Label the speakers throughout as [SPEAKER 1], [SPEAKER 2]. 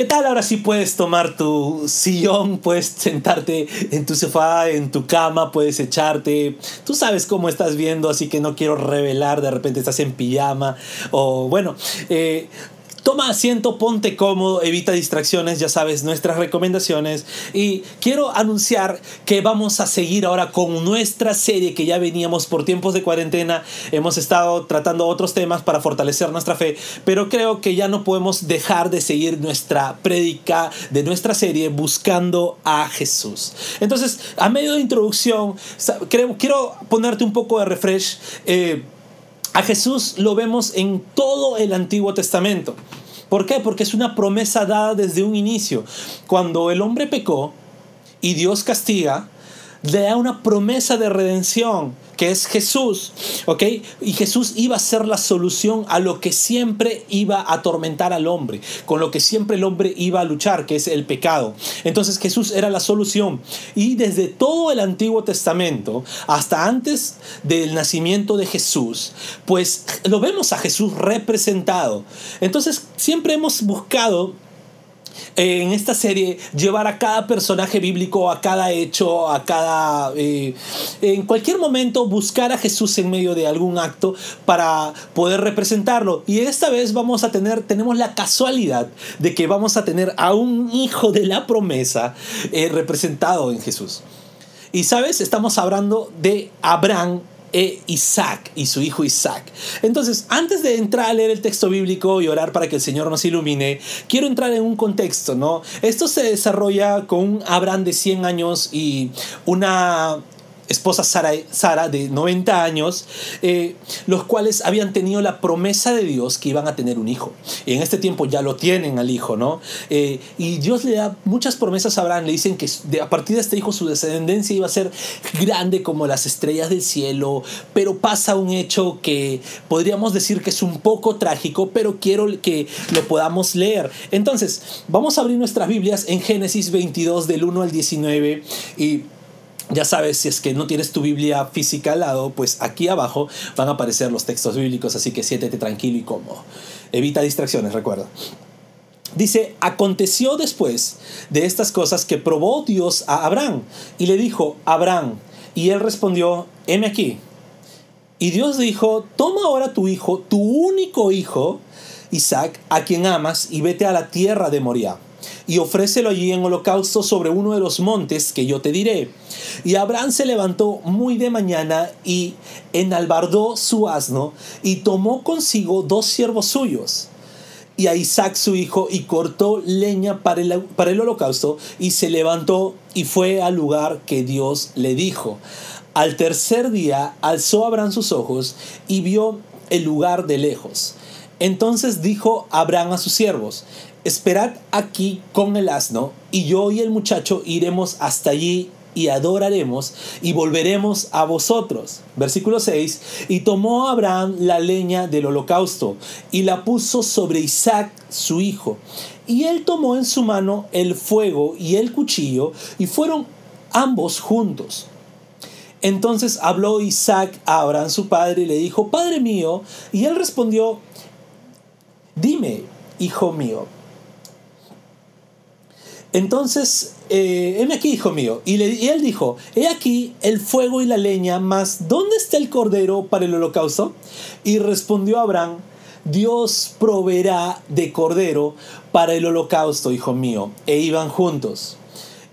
[SPEAKER 1] ¿Qué tal? Ahora sí puedes tomar tu sillón, puedes sentarte en tu sofá, en tu cama, puedes echarte. Tú sabes cómo estás viendo, así que no quiero revelar, de repente estás en pijama o bueno. Eh, Toma asiento, ponte cómodo, evita distracciones, ya sabes nuestras recomendaciones. Y quiero anunciar que vamos a seguir ahora con nuestra serie que ya veníamos por tiempos de cuarentena. Hemos estado tratando otros temas para fortalecer nuestra fe, pero creo que ya no podemos dejar de seguir nuestra prédica de nuestra serie buscando a Jesús. Entonces, a medio de introducción, quiero ponerte un poco de refresh. Eh, a Jesús lo vemos en todo el Antiguo Testamento. ¿Por qué? Porque es una promesa dada desde un inicio. Cuando el hombre pecó y Dios castiga, le da una promesa de redención que es Jesús, ¿ok? Y Jesús iba a ser la solución a lo que siempre iba a atormentar al hombre, con lo que siempre el hombre iba a luchar, que es el pecado. Entonces Jesús era la solución. Y desde todo el Antiguo Testamento, hasta antes del nacimiento de Jesús, pues lo vemos a Jesús representado. Entonces siempre hemos buscado en esta serie llevar a cada personaje bíblico, a cada hecho, a cada... Eh, en cualquier momento buscar a Jesús en medio de algún acto para poder representarlo. Y esta vez vamos a tener, tenemos la casualidad de que vamos a tener a un hijo de la promesa eh, representado en Jesús. Y sabes, estamos hablando de Abraham e Isaac y su hijo Isaac. Entonces, antes de entrar a leer el texto bíblico y orar para que el Señor nos ilumine, quiero entrar en un contexto, ¿no? Esto se desarrolla con un Abraham de 100 años y una esposa Sara, Sara de 90 años, eh, los cuales habían tenido la promesa de Dios que iban a tener un hijo. Y en este tiempo ya lo tienen al hijo, ¿no? Eh, y Dios le da muchas promesas a Abraham, le dicen que a partir de este hijo su descendencia iba a ser grande como las estrellas del cielo, pero pasa un hecho que podríamos decir que es un poco trágico, pero quiero que lo podamos leer. Entonces, vamos a abrir nuestras Biblias en Génesis 22 del 1 al 19 y ya sabes, si es que no tienes tu Biblia física al lado, pues aquí abajo van a aparecer los textos bíblicos, así que siéntete tranquilo y cómodo. Evita distracciones, recuerda. Dice, aconteció después de estas cosas que probó Dios a Abraham y le dijo, Abraham, y él respondió, heme aquí. Y Dios dijo, toma ahora tu hijo, tu único hijo, Isaac, a quien amas, y vete a la tierra de Moriah y ofrécelo allí en holocausto sobre uno de los montes que yo te diré. Y Abraham se levantó muy de mañana y enalbardó su asno y tomó consigo dos siervos suyos y a Isaac su hijo y cortó leña para el, para el holocausto y se levantó y fue al lugar que Dios le dijo. Al tercer día alzó Abraham sus ojos y vio el lugar de lejos. Entonces dijo Abraham a sus siervos, esperad aquí con el asno, y yo y el muchacho iremos hasta allí y adoraremos y volveremos a vosotros. Versículo 6. Y tomó Abraham la leña del holocausto y la puso sobre Isaac su hijo. Y él tomó en su mano el fuego y el cuchillo y fueron ambos juntos. Entonces habló Isaac a Abraham su padre y le dijo, Padre mío. Y él respondió, Dime, hijo mío. Entonces, eh, heme aquí, hijo mío. Y, y, él dijo, he aquí el fuego y la leña, mas ¿dónde está el cordero para el holocausto? Y respondió Abraham, Dios proveerá de cordero para el holocausto, hijo mío. E iban juntos.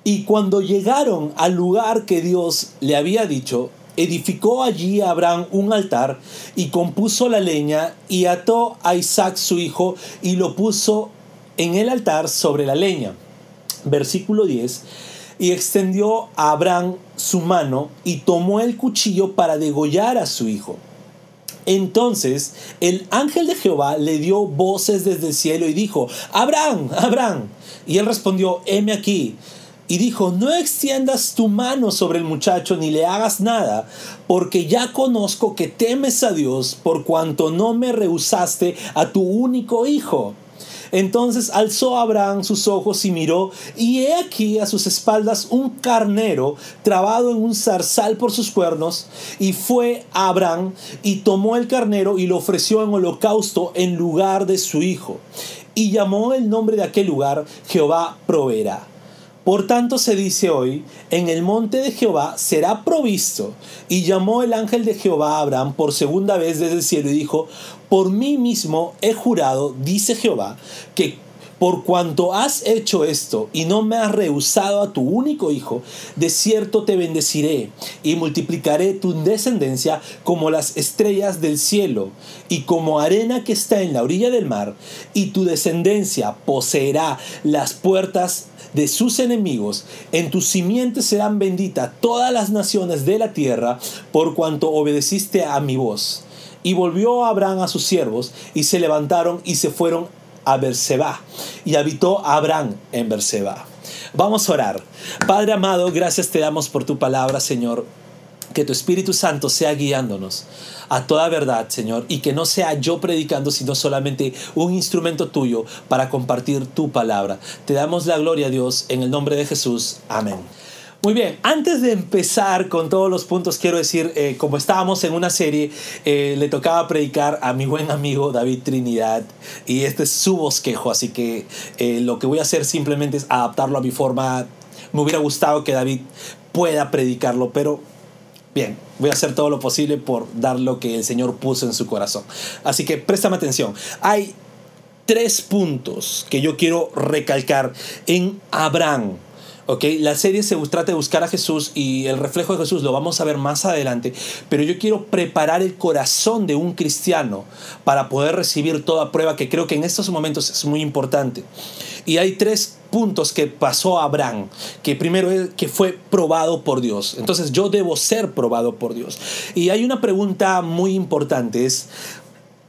[SPEAKER 1] Y cuando llegaron al lugar que Dios le había dicho, edificó allí Abraham un altar y compuso la leña y ató a Isaac su hijo y lo puso en el altar sobre la leña versículo 10, y extendió a Abraham su mano y tomó el cuchillo para degollar a su hijo. Entonces el ángel de Jehová le dio voces desde el cielo y dijo, Abraham, Abraham. Y él respondió, heme aquí. Y dijo, no extiendas tu mano sobre el muchacho ni le hagas nada, porque ya conozco que temes a Dios por cuanto no me rehusaste a tu único hijo. Entonces alzó Abraham sus ojos y miró, y he aquí a sus espaldas un carnero trabado en un zarzal por sus cuernos, y fue Abraham y tomó el carnero y lo ofreció en holocausto en lugar de su hijo. Y llamó el nombre de aquel lugar Jehová proveerá. Por tanto se dice hoy, en el monte de Jehová será provisto. Y llamó el ángel de Jehová a Abraham por segunda vez desde el cielo y dijo, por mí mismo he jurado, dice Jehová, que por cuanto has hecho esto y no me has rehusado a tu único hijo, de cierto te bendeciré y multiplicaré tu descendencia como las estrellas del cielo y como arena que está en la orilla del mar, y tu descendencia poseerá las puertas de sus enemigos. En tus simientes serán benditas todas las naciones de la tierra por cuanto obedeciste a mi voz. Y volvió Abraham a sus siervos y se levantaron y se fueron a Berseba. Y habitó Abraham en Berseba. Vamos a orar. Padre amado, gracias te damos por tu palabra, Señor. Que tu Espíritu Santo sea guiándonos a toda verdad, Señor, y que no sea yo predicando, sino solamente un instrumento tuyo para compartir tu palabra. Te damos la gloria, Dios, en el nombre de Jesús. Amén. Muy bien, antes de empezar con todos los puntos, quiero decir, eh, como estábamos en una serie, eh, le tocaba predicar a mi buen amigo David Trinidad y este es su bosquejo, así que eh, lo que voy a hacer simplemente es adaptarlo a mi forma. Me hubiera gustado que David pueda predicarlo, pero bien, voy a hacer todo lo posible por dar lo que el Señor puso en su corazón. Así que préstame atención. Hay tres puntos que yo quiero recalcar en Abraham la serie se trata de buscar a Jesús y el reflejo de Jesús lo vamos a ver más adelante, pero yo quiero preparar el corazón de un cristiano para poder recibir toda prueba que creo que en estos momentos es muy importante. Y hay tres puntos que pasó a Abraham, que primero que fue probado por Dios. Entonces yo debo ser probado por Dios. Y hay una pregunta muy importante, es,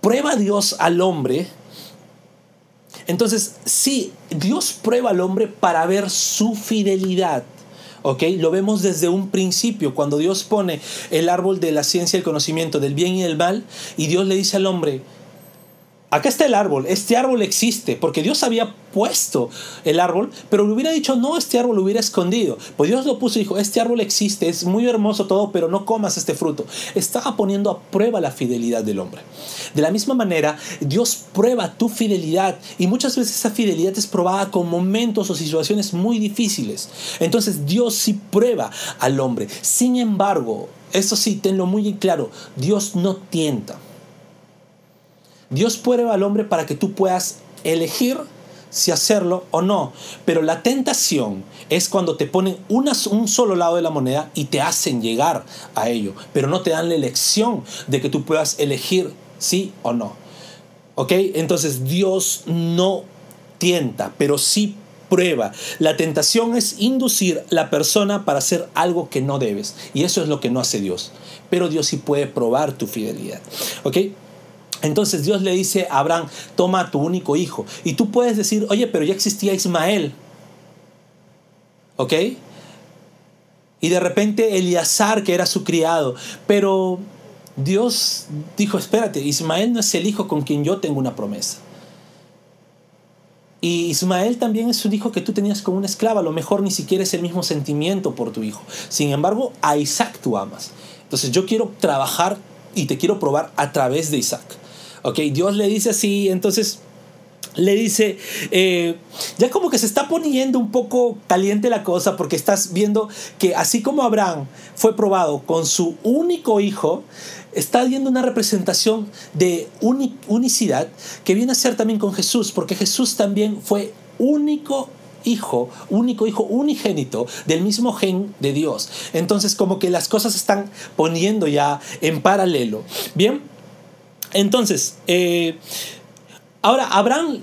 [SPEAKER 1] ¿prueba Dios al hombre? Entonces, sí, Dios prueba al hombre para ver su fidelidad. ¿ok? Lo vemos desde un principio, cuando Dios pone el árbol de la ciencia y el conocimiento del bien y del mal, y Dios le dice al hombre, acá está el árbol, este árbol existe, porque Dios había puesto el árbol, pero le hubiera dicho, no, este árbol lo hubiera escondido. Pues Dios lo puso y dijo, este árbol existe, es muy hermoso todo, pero no comas este fruto. Estaba poniendo a prueba la fidelidad del hombre. De la misma manera, Dios prueba tu fidelidad y muchas veces esa fidelidad es probada con momentos o situaciones muy difíciles. Entonces Dios sí prueba al hombre. Sin embargo, eso sí, tenlo muy claro, Dios no tienta. Dios prueba al hombre para que tú puedas elegir si hacerlo o no. Pero la tentación es cuando te ponen un solo lado de la moneda y te hacen llegar a ello, pero no te dan la elección de que tú puedas elegir sí o no. ¿Ok? Entonces Dios no tienta, pero sí prueba. La tentación es inducir a la persona para hacer algo que no debes. Y eso es lo que no hace Dios. Pero Dios sí puede probar tu fidelidad. ¿Ok? Entonces Dios le dice a Abraham, toma a tu único hijo. Y tú puedes decir, oye, pero ya existía Ismael. ¿Ok? Y de repente Eleazar, que era su criado. Pero Dios dijo, espérate, Ismael no es el hijo con quien yo tengo una promesa. Y Ismael también es un hijo que tú tenías como una esclava. A lo mejor ni siquiera es el mismo sentimiento por tu hijo. Sin embargo, a Isaac tú amas. Entonces yo quiero trabajar y te quiero probar a través de Isaac. Ok, Dios le dice así, entonces le dice, eh, ya como que se está poniendo un poco caliente la cosa porque estás viendo que así como Abraham fue probado con su único hijo, está viendo una representación de unicidad que viene a ser también con Jesús, porque Jesús también fue único hijo, único hijo unigénito del mismo gen de Dios. Entonces como que las cosas se están poniendo ya en paralelo. Bien, entonces, eh, ahora Abraham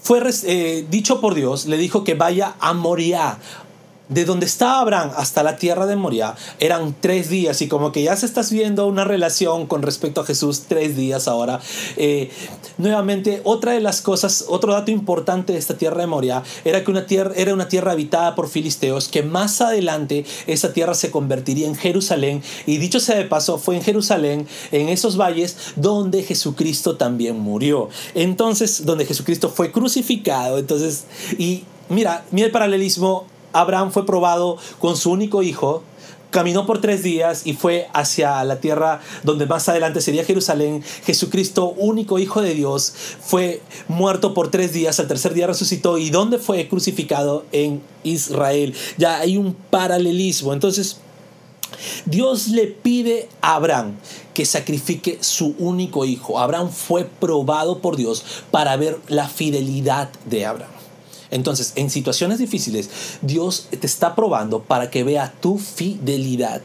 [SPEAKER 1] fue eh, dicho por Dios, le dijo que vaya a Moriah. De donde estaba Abraham hasta la tierra de Moria eran tres días y como que ya se estás viendo una relación con respecto a Jesús tres días ahora. Eh, nuevamente, otra de las cosas, otro dato importante de esta tierra de Moria era que una tierra, era una tierra habitada por filisteos, que más adelante esa tierra se convertiría en Jerusalén y dicho sea de paso, fue en Jerusalén, en esos valles, donde Jesucristo también murió. Entonces, donde Jesucristo fue crucificado. Entonces, y mira, mira el paralelismo Abraham fue probado con su único hijo, caminó por tres días y fue hacia la tierra donde más adelante sería Jerusalén. Jesucristo, único Hijo de Dios, fue muerto por tres días, al tercer día resucitó y donde fue crucificado en Israel. Ya hay un paralelismo. Entonces, Dios le pide a Abraham que sacrifique su único hijo. Abraham fue probado por Dios para ver la fidelidad de Abraham. Entonces, en situaciones difíciles, Dios te está probando para que vea tu fidelidad.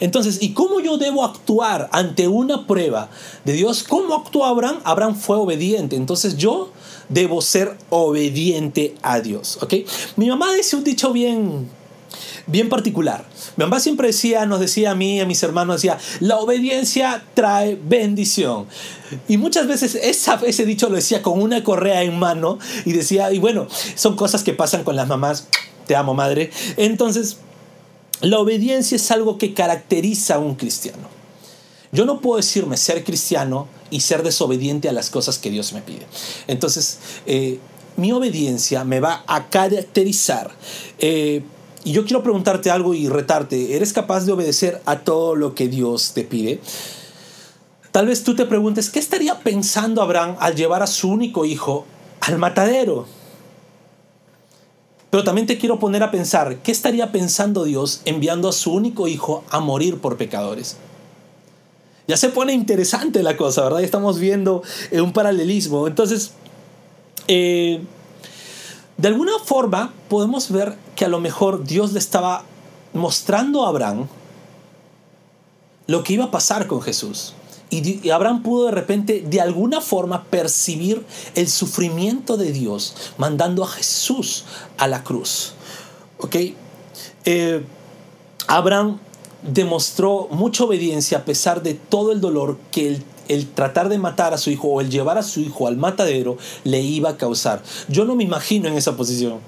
[SPEAKER 1] Entonces, ¿y cómo yo debo actuar ante una prueba de Dios? ¿Cómo actuó Abraham? Abraham fue obediente. Entonces, yo debo ser obediente a Dios. ¿Ok? Mi mamá dice un dicho bien bien particular. Mi mamá siempre decía, nos decía a mí, a mis hermanos, decía, la obediencia trae bendición. Y muchas veces esa, ese dicho lo decía con una correa en mano y decía, y bueno, son cosas que pasan con las mamás, te amo madre. Entonces, la obediencia es algo que caracteriza a un cristiano. Yo no puedo decirme ser cristiano y ser desobediente a las cosas que Dios me pide. Entonces, eh, mi obediencia me va a caracterizar. Eh, y yo quiero preguntarte algo y retarte. ¿Eres capaz de obedecer a todo lo que Dios te pide? Tal vez tú te preguntes, ¿qué estaría pensando Abraham al llevar a su único hijo al matadero? Pero también te quiero poner a pensar, ¿qué estaría pensando Dios enviando a su único hijo a morir por pecadores? Ya se pone interesante la cosa, ¿verdad? estamos viendo un paralelismo. Entonces, eh, de alguna forma podemos ver que a lo mejor Dios le estaba mostrando a Abraham lo que iba a pasar con Jesús. Y Abraham pudo de repente, de alguna forma, percibir el sufrimiento de Dios mandando a Jesús a la cruz. ¿Ok? Eh, Abraham demostró mucha obediencia a pesar de todo el dolor que el el tratar de matar a su hijo o el llevar a su hijo al matadero le iba a causar. Yo no me imagino en esa posición.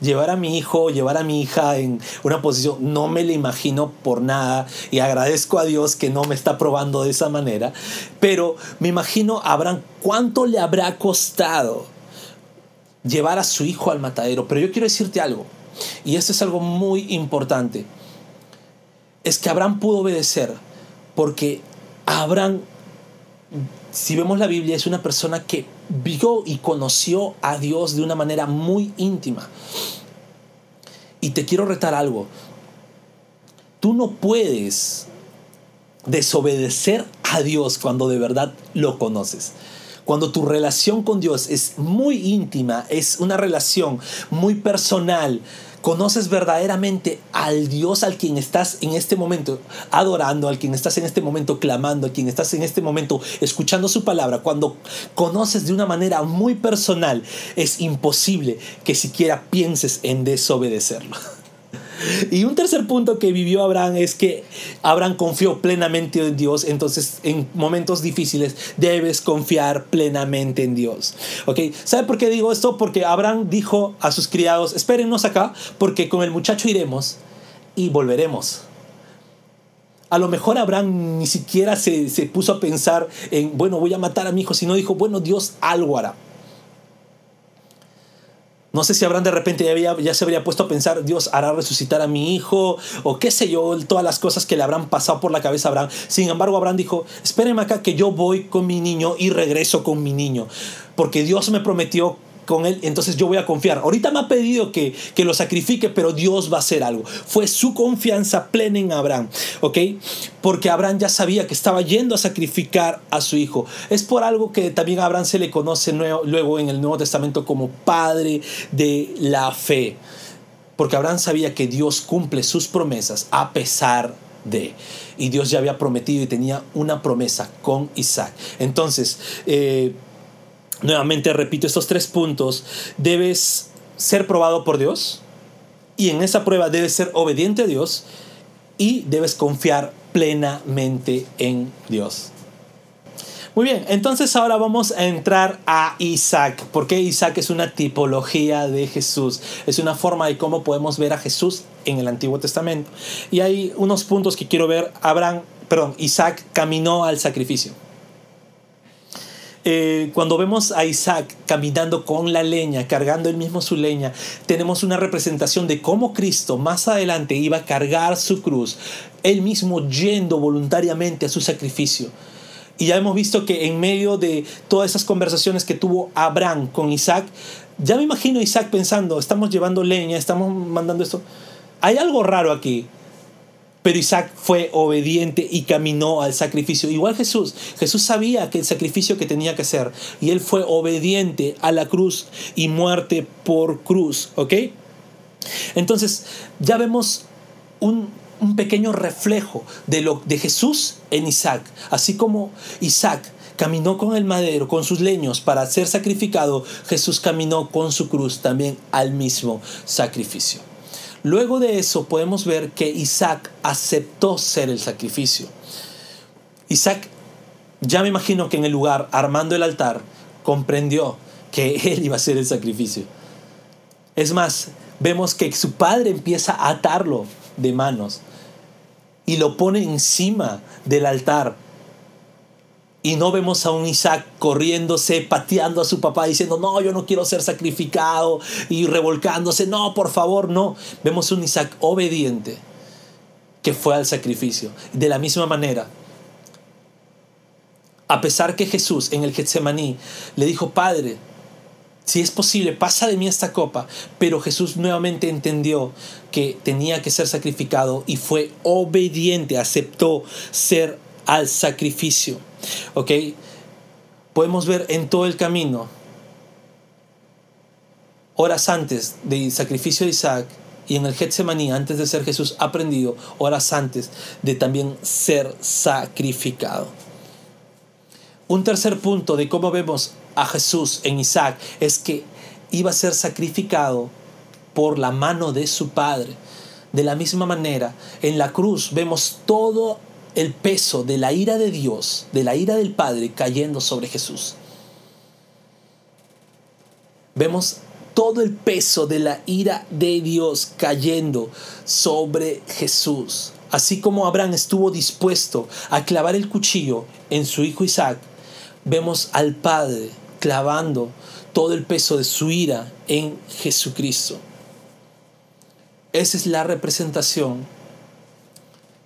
[SPEAKER 1] Llevar a mi hijo, llevar a mi hija en una posición, no me la imagino por nada y agradezco a Dios que no me está probando de esa manera, pero me imagino Abraham cuánto le habrá costado llevar a su hijo al matadero. Pero yo quiero decirte algo, y esto es algo muy importante, es que Abraham pudo obedecer porque Abraham si vemos la Biblia, es una persona que vio y conoció a Dios de una manera muy íntima. Y te quiero retar algo. Tú no puedes desobedecer a Dios cuando de verdad lo conoces. Cuando tu relación con Dios es muy íntima, es una relación muy personal, conoces verdaderamente al Dios al quien estás en este momento adorando, al quien estás en este momento clamando, al quien estás en este momento escuchando su palabra, cuando conoces de una manera muy personal, es imposible que siquiera pienses en desobedecerlo. Y un tercer punto que vivió Abraham es que Abraham confió plenamente en Dios, entonces en momentos difíciles debes confiar plenamente en Dios. ¿Ok? ¿Sabe por qué digo esto? Porque Abraham dijo a sus criados, espérennos acá, porque con el muchacho iremos y volveremos. A lo mejor Abraham ni siquiera se, se puso a pensar en, bueno, voy a matar a mi hijo, sino dijo, bueno, Dios algo hará. No sé si Abraham de repente ya, ya, se habría puesto a pensar, Dios hará resucitar a mi hijo, o qué sé yo, todas las cosas que le habrán pasado por la cabeza a Abraham. Sin embargo, Abraham dijo, espérenme acá que yo voy con mi niño y regreso con mi niño, porque Dios me prometió con él, entonces yo voy a confiar. Ahorita me ha pedido que, que, lo sacrifique, pero Dios va a hacer algo. Fue su confianza plena en Abraham, ¿ok? Porque Abraham ya sabía que estaba yendo a sacrificar a su hijo. Es por algo que también a Abraham se le conoce luego en el Nuevo Testamento como padre de la fe. Porque Abraham sabía que Dios cumple sus promesas a pesar de. Y Dios ya había prometido y tenía una promesa con Isaac. Entonces, eh, Nuevamente repito estos tres puntos. Debes ser probado por Dios. Y en esa prueba debes ser obediente a Dios y debes confiar plenamente en Dios. Muy bien, entonces ahora vamos a entrar a Isaac, porque Isaac es una tipología de Jesús, es una forma de cómo podemos ver a Jesús en el Antiguo Testamento. Y hay unos puntos que quiero ver. Abraham, perdón, Isaac caminó al sacrificio. Eh, cuando vemos a Isaac caminando con la leña, cargando él mismo su leña, tenemos una representación de cómo Cristo más adelante iba a cargar su cruz, él mismo yendo voluntariamente a su sacrificio. Y ya hemos visto que en medio de todas esas conversaciones que tuvo Abraham con Isaac, ya me imagino a Isaac pensando, estamos llevando leña, estamos mandando esto. Hay algo raro aquí. Pero Isaac fue obediente y caminó al sacrificio. Igual Jesús. Jesús sabía que el sacrificio que tenía que hacer. Y él fue obediente a la cruz y muerte por cruz. ¿Ok? Entonces, ya vemos un, un pequeño reflejo de, lo, de Jesús en Isaac. Así como Isaac caminó con el madero, con sus leños para ser sacrificado, Jesús caminó con su cruz también al mismo sacrificio. Luego de eso podemos ver que Isaac aceptó ser el sacrificio. Isaac, ya me imagino que en el lugar, armando el altar, comprendió que él iba a ser el sacrificio. Es más, vemos que su padre empieza a atarlo de manos y lo pone encima del altar y no vemos a un Isaac corriéndose, pateando a su papá, diciendo, no, yo no quiero ser sacrificado y revolcándose, no, por favor, no. Vemos un Isaac obediente que fue al sacrificio. De la misma manera, a pesar que Jesús en el Getsemaní le dijo, Padre, si es posible, pasa de mí esta copa. Pero Jesús nuevamente entendió que tenía que ser sacrificado y fue obediente, aceptó ser al sacrificio. ¿Ok? Podemos ver en todo el camino, horas antes del sacrificio de Isaac y en el Getsemaní, antes de ser Jesús aprendido, horas antes de también ser sacrificado. Un tercer punto de cómo vemos a Jesús en Isaac es que iba a ser sacrificado por la mano de su Padre. De la misma manera, en la cruz vemos todo el peso de la ira de Dios, de la ira del Padre cayendo sobre Jesús. Vemos todo el peso de la ira de Dios cayendo sobre Jesús. Así como Abraham estuvo dispuesto a clavar el cuchillo en su hijo Isaac, vemos al Padre clavando todo el peso de su ira en Jesucristo. Esa es la representación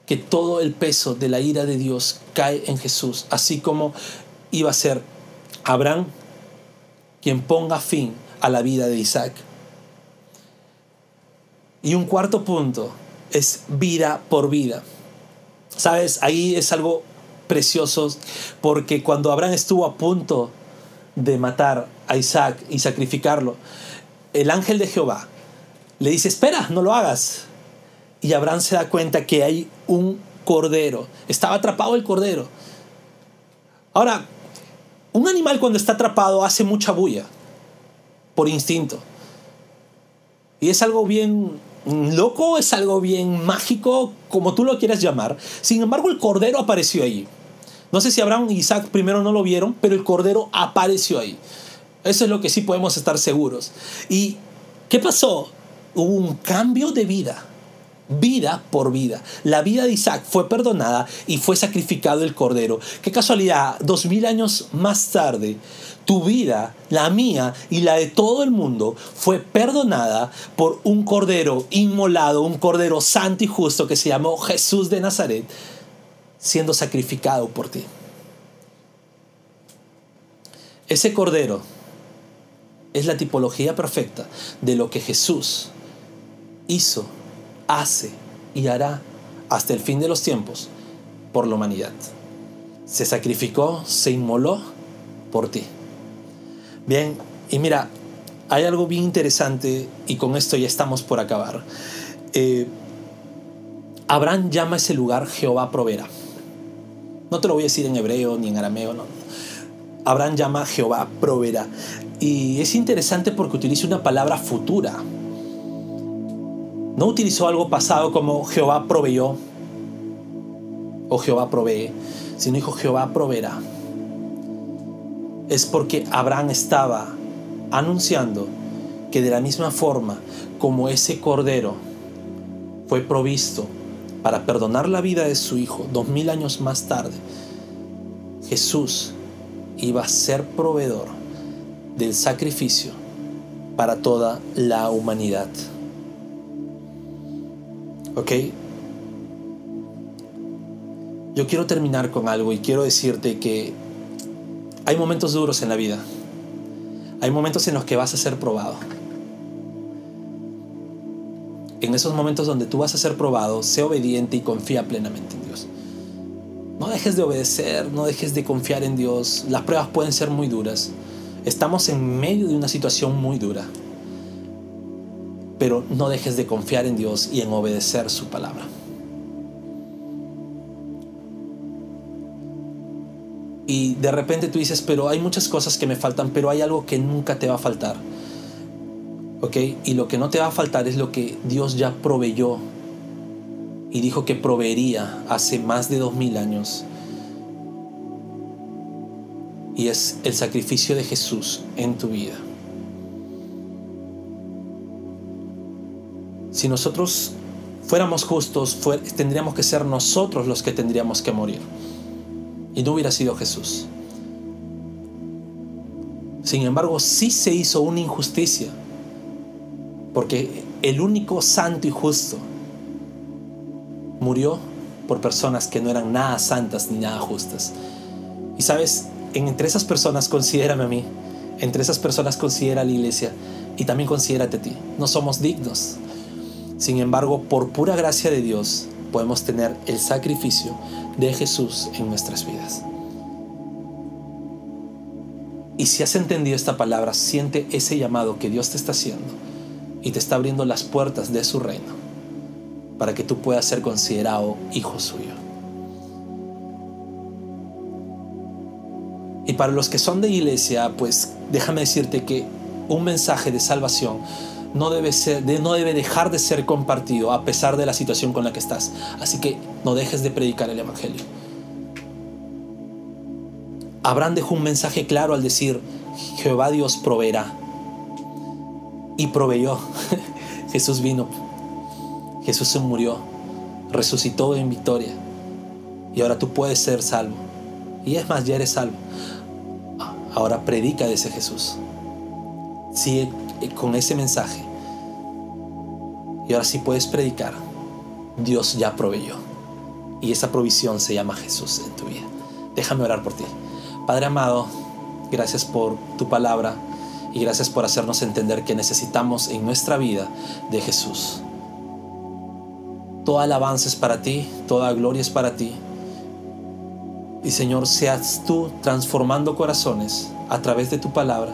[SPEAKER 1] que todo el peso de la ira de Dios cae en Jesús, así como iba a ser Abraham quien ponga fin a la vida de Isaac. Y un cuarto punto es vida por vida. Sabes, ahí es algo precioso porque cuando Abraham estuvo a punto de matar a Isaac y sacrificarlo, el ángel de Jehová le dice, espera, no lo hagas. Y Abraham se da cuenta que hay un cordero. Estaba atrapado el cordero. Ahora, un animal cuando está atrapado hace mucha bulla, por instinto. Y es algo bien loco, es algo bien mágico, como tú lo quieras llamar. Sin embargo, el cordero apareció allí. No sé si Abraham y Isaac primero no lo vieron, pero el cordero apareció ahí. Eso es lo que sí podemos estar seguros. ¿Y qué pasó? Hubo un cambio de vida vida por vida. La vida de Isaac fue perdonada y fue sacrificado el cordero. Qué casualidad, dos mil años más tarde, tu vida, la mía y la de todo el mundo fue perdonada por un cordero inmolado, un cordero santo y justo que se llamó Jesús de Nazaret, siendo sacrificado por ti. Ese cordero es la tipología perfecta de lo que Jesús hizo hace y hará hasta el fin de los tiempos por la humanidad. Se sacrificó, se inmoló por ti. Bien, y mira, hay algo bien interesante y con esto ya estamos por acabar. Eh, Abraham llama ese lugar Jehová proveerá. No te lo voy a decir en hebreo ni en arameo, no. Abraham llama Jehová proveerá. Y es interesante porque utiliza una palabra futura no utilizó algo pasado como Jehová proveyó o Jehová provee, sino dijo Jehová proveerá. Es porque Abraham estaba anunciando que de la misma forma como ese cordero fue provisto para perdonar la vida de su hijo dos mil años más tarde, Jesús iba a ser proveedor del sacrificio para toda la humanidad. ¿Ok? Yo quiero terminar con algo y quiero decirte que hay momentos duros en la vida. Hay momentos en los que vas a ser probado. En esos momentos donde tú vas a ser probado, sé obediente y confía plenamente en Dios. No dejes de obedecer, no dejes de confiar en Dios. Las pruebas pueden ser muy duras. Estamos en medio de una situación muy dura. Pero no dejes de confiar en Dios y en obedecer su palabra. Y de repente tú dices, pero hay muchas cosas que me faltan, pero hay algo que nunca te va a faltar. ¿Ok? Y lo que no te va a faltar es lo que Dios ya proveyó y dijo que proveería hace más de dos mil años. Y es el sacrificio de Jesús en tu vida. Si nosotros fuéramos justos, tendríamos que ser nosotros los que tendríamos que morir y no hubiera sido Jesús. Sin embargo, sí se hizo una injusticia, porque el único santo y justo murió por personas que no eran nada santas ni nada justas. Y sabes, entre esas personas considérame a mí, entre esas personas considera a la iglesia y también considérate a ti. No somos dignos. Sin embargo, por pura gracia de Dios, podemos tener el sacrificio de Jesús en nuestras vidas. Y si has entendido esta palabra, siente ese llamado que Dios te está haciendo y te está abriendo las puertas de su reino para que tú puedas ser considerado hijo suyo. Y para los que son de iglesia, pues déjame decirte que un mensaje de salvación no debe, ser, no debe dejar de ser compartido a pesar de la situación con la que estás. Así que no dejes de predicar el Evangelio. Abraham dejó un mensaje claro al decir, Jehová Dios proveerá. Y proveyó. Jesús vino. Jesús se murió. Resucitó en victoria. Y ahora tú puedes ser salvo. Y es más, ya eres salvo. Ahora predica de ese Jesús. Sigue con ese mensaje. Y ahora sí puedes predicar. Dios ya proveyó. Y esa provisión se llama Jesús en tu vida. Déjame orar por ti. Padre amado, gracias por tu palabra y gracias por hacernos entender que necesitamos en nuestra vida de Jesús. Toda alabanza es para ti, toda gloria es para ti. Y Señor, seas tú transformando corazones a través de tu palabra,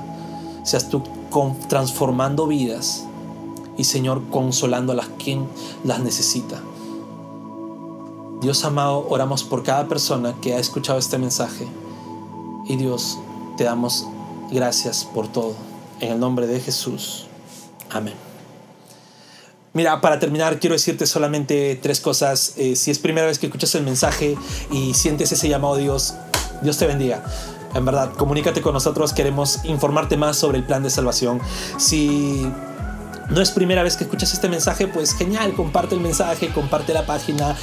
[SPEAKER 1] seas tú transformando vidas y Señor consolando a las quien las necesita. Dios amado, oramos por cada persona que ha escuchado este mensaje y Dios, te damos gracias por todo. En el nombre de Jesús. Amén. Mira, para terminar, quiero decirte solamente tres cosas. Eh, si es primera vez que escuchas el mensaje y sientes ese llamado Dios, Dios te bendiga. En verdad, comunícate con nosotros, queremos informarte más sobre el plan de salvación. Si no es primera vez que escuchas este mensaje, pues genial, comparte el mensaje, comparte la página.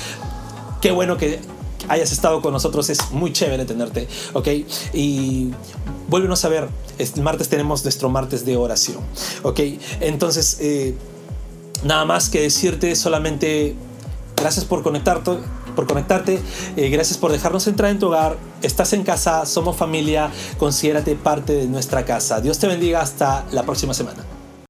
[SPEAKER 1] Qué bueno que hayas estado con nosotros, es muy chévere tenerte, ¿ok? Y vuélvenos a ver, el martes tenemos nuestro martes de oración, ¿ok? Entonces, eh, nada más que decirte solamente gracias por conectarte por conectarte. Eh, gracias por dejarnos entrar en tu hogar. Estás en casa, somos familia. Considérate parte de nuestra casa. Dios te bendiga. Hasta la próxima semana.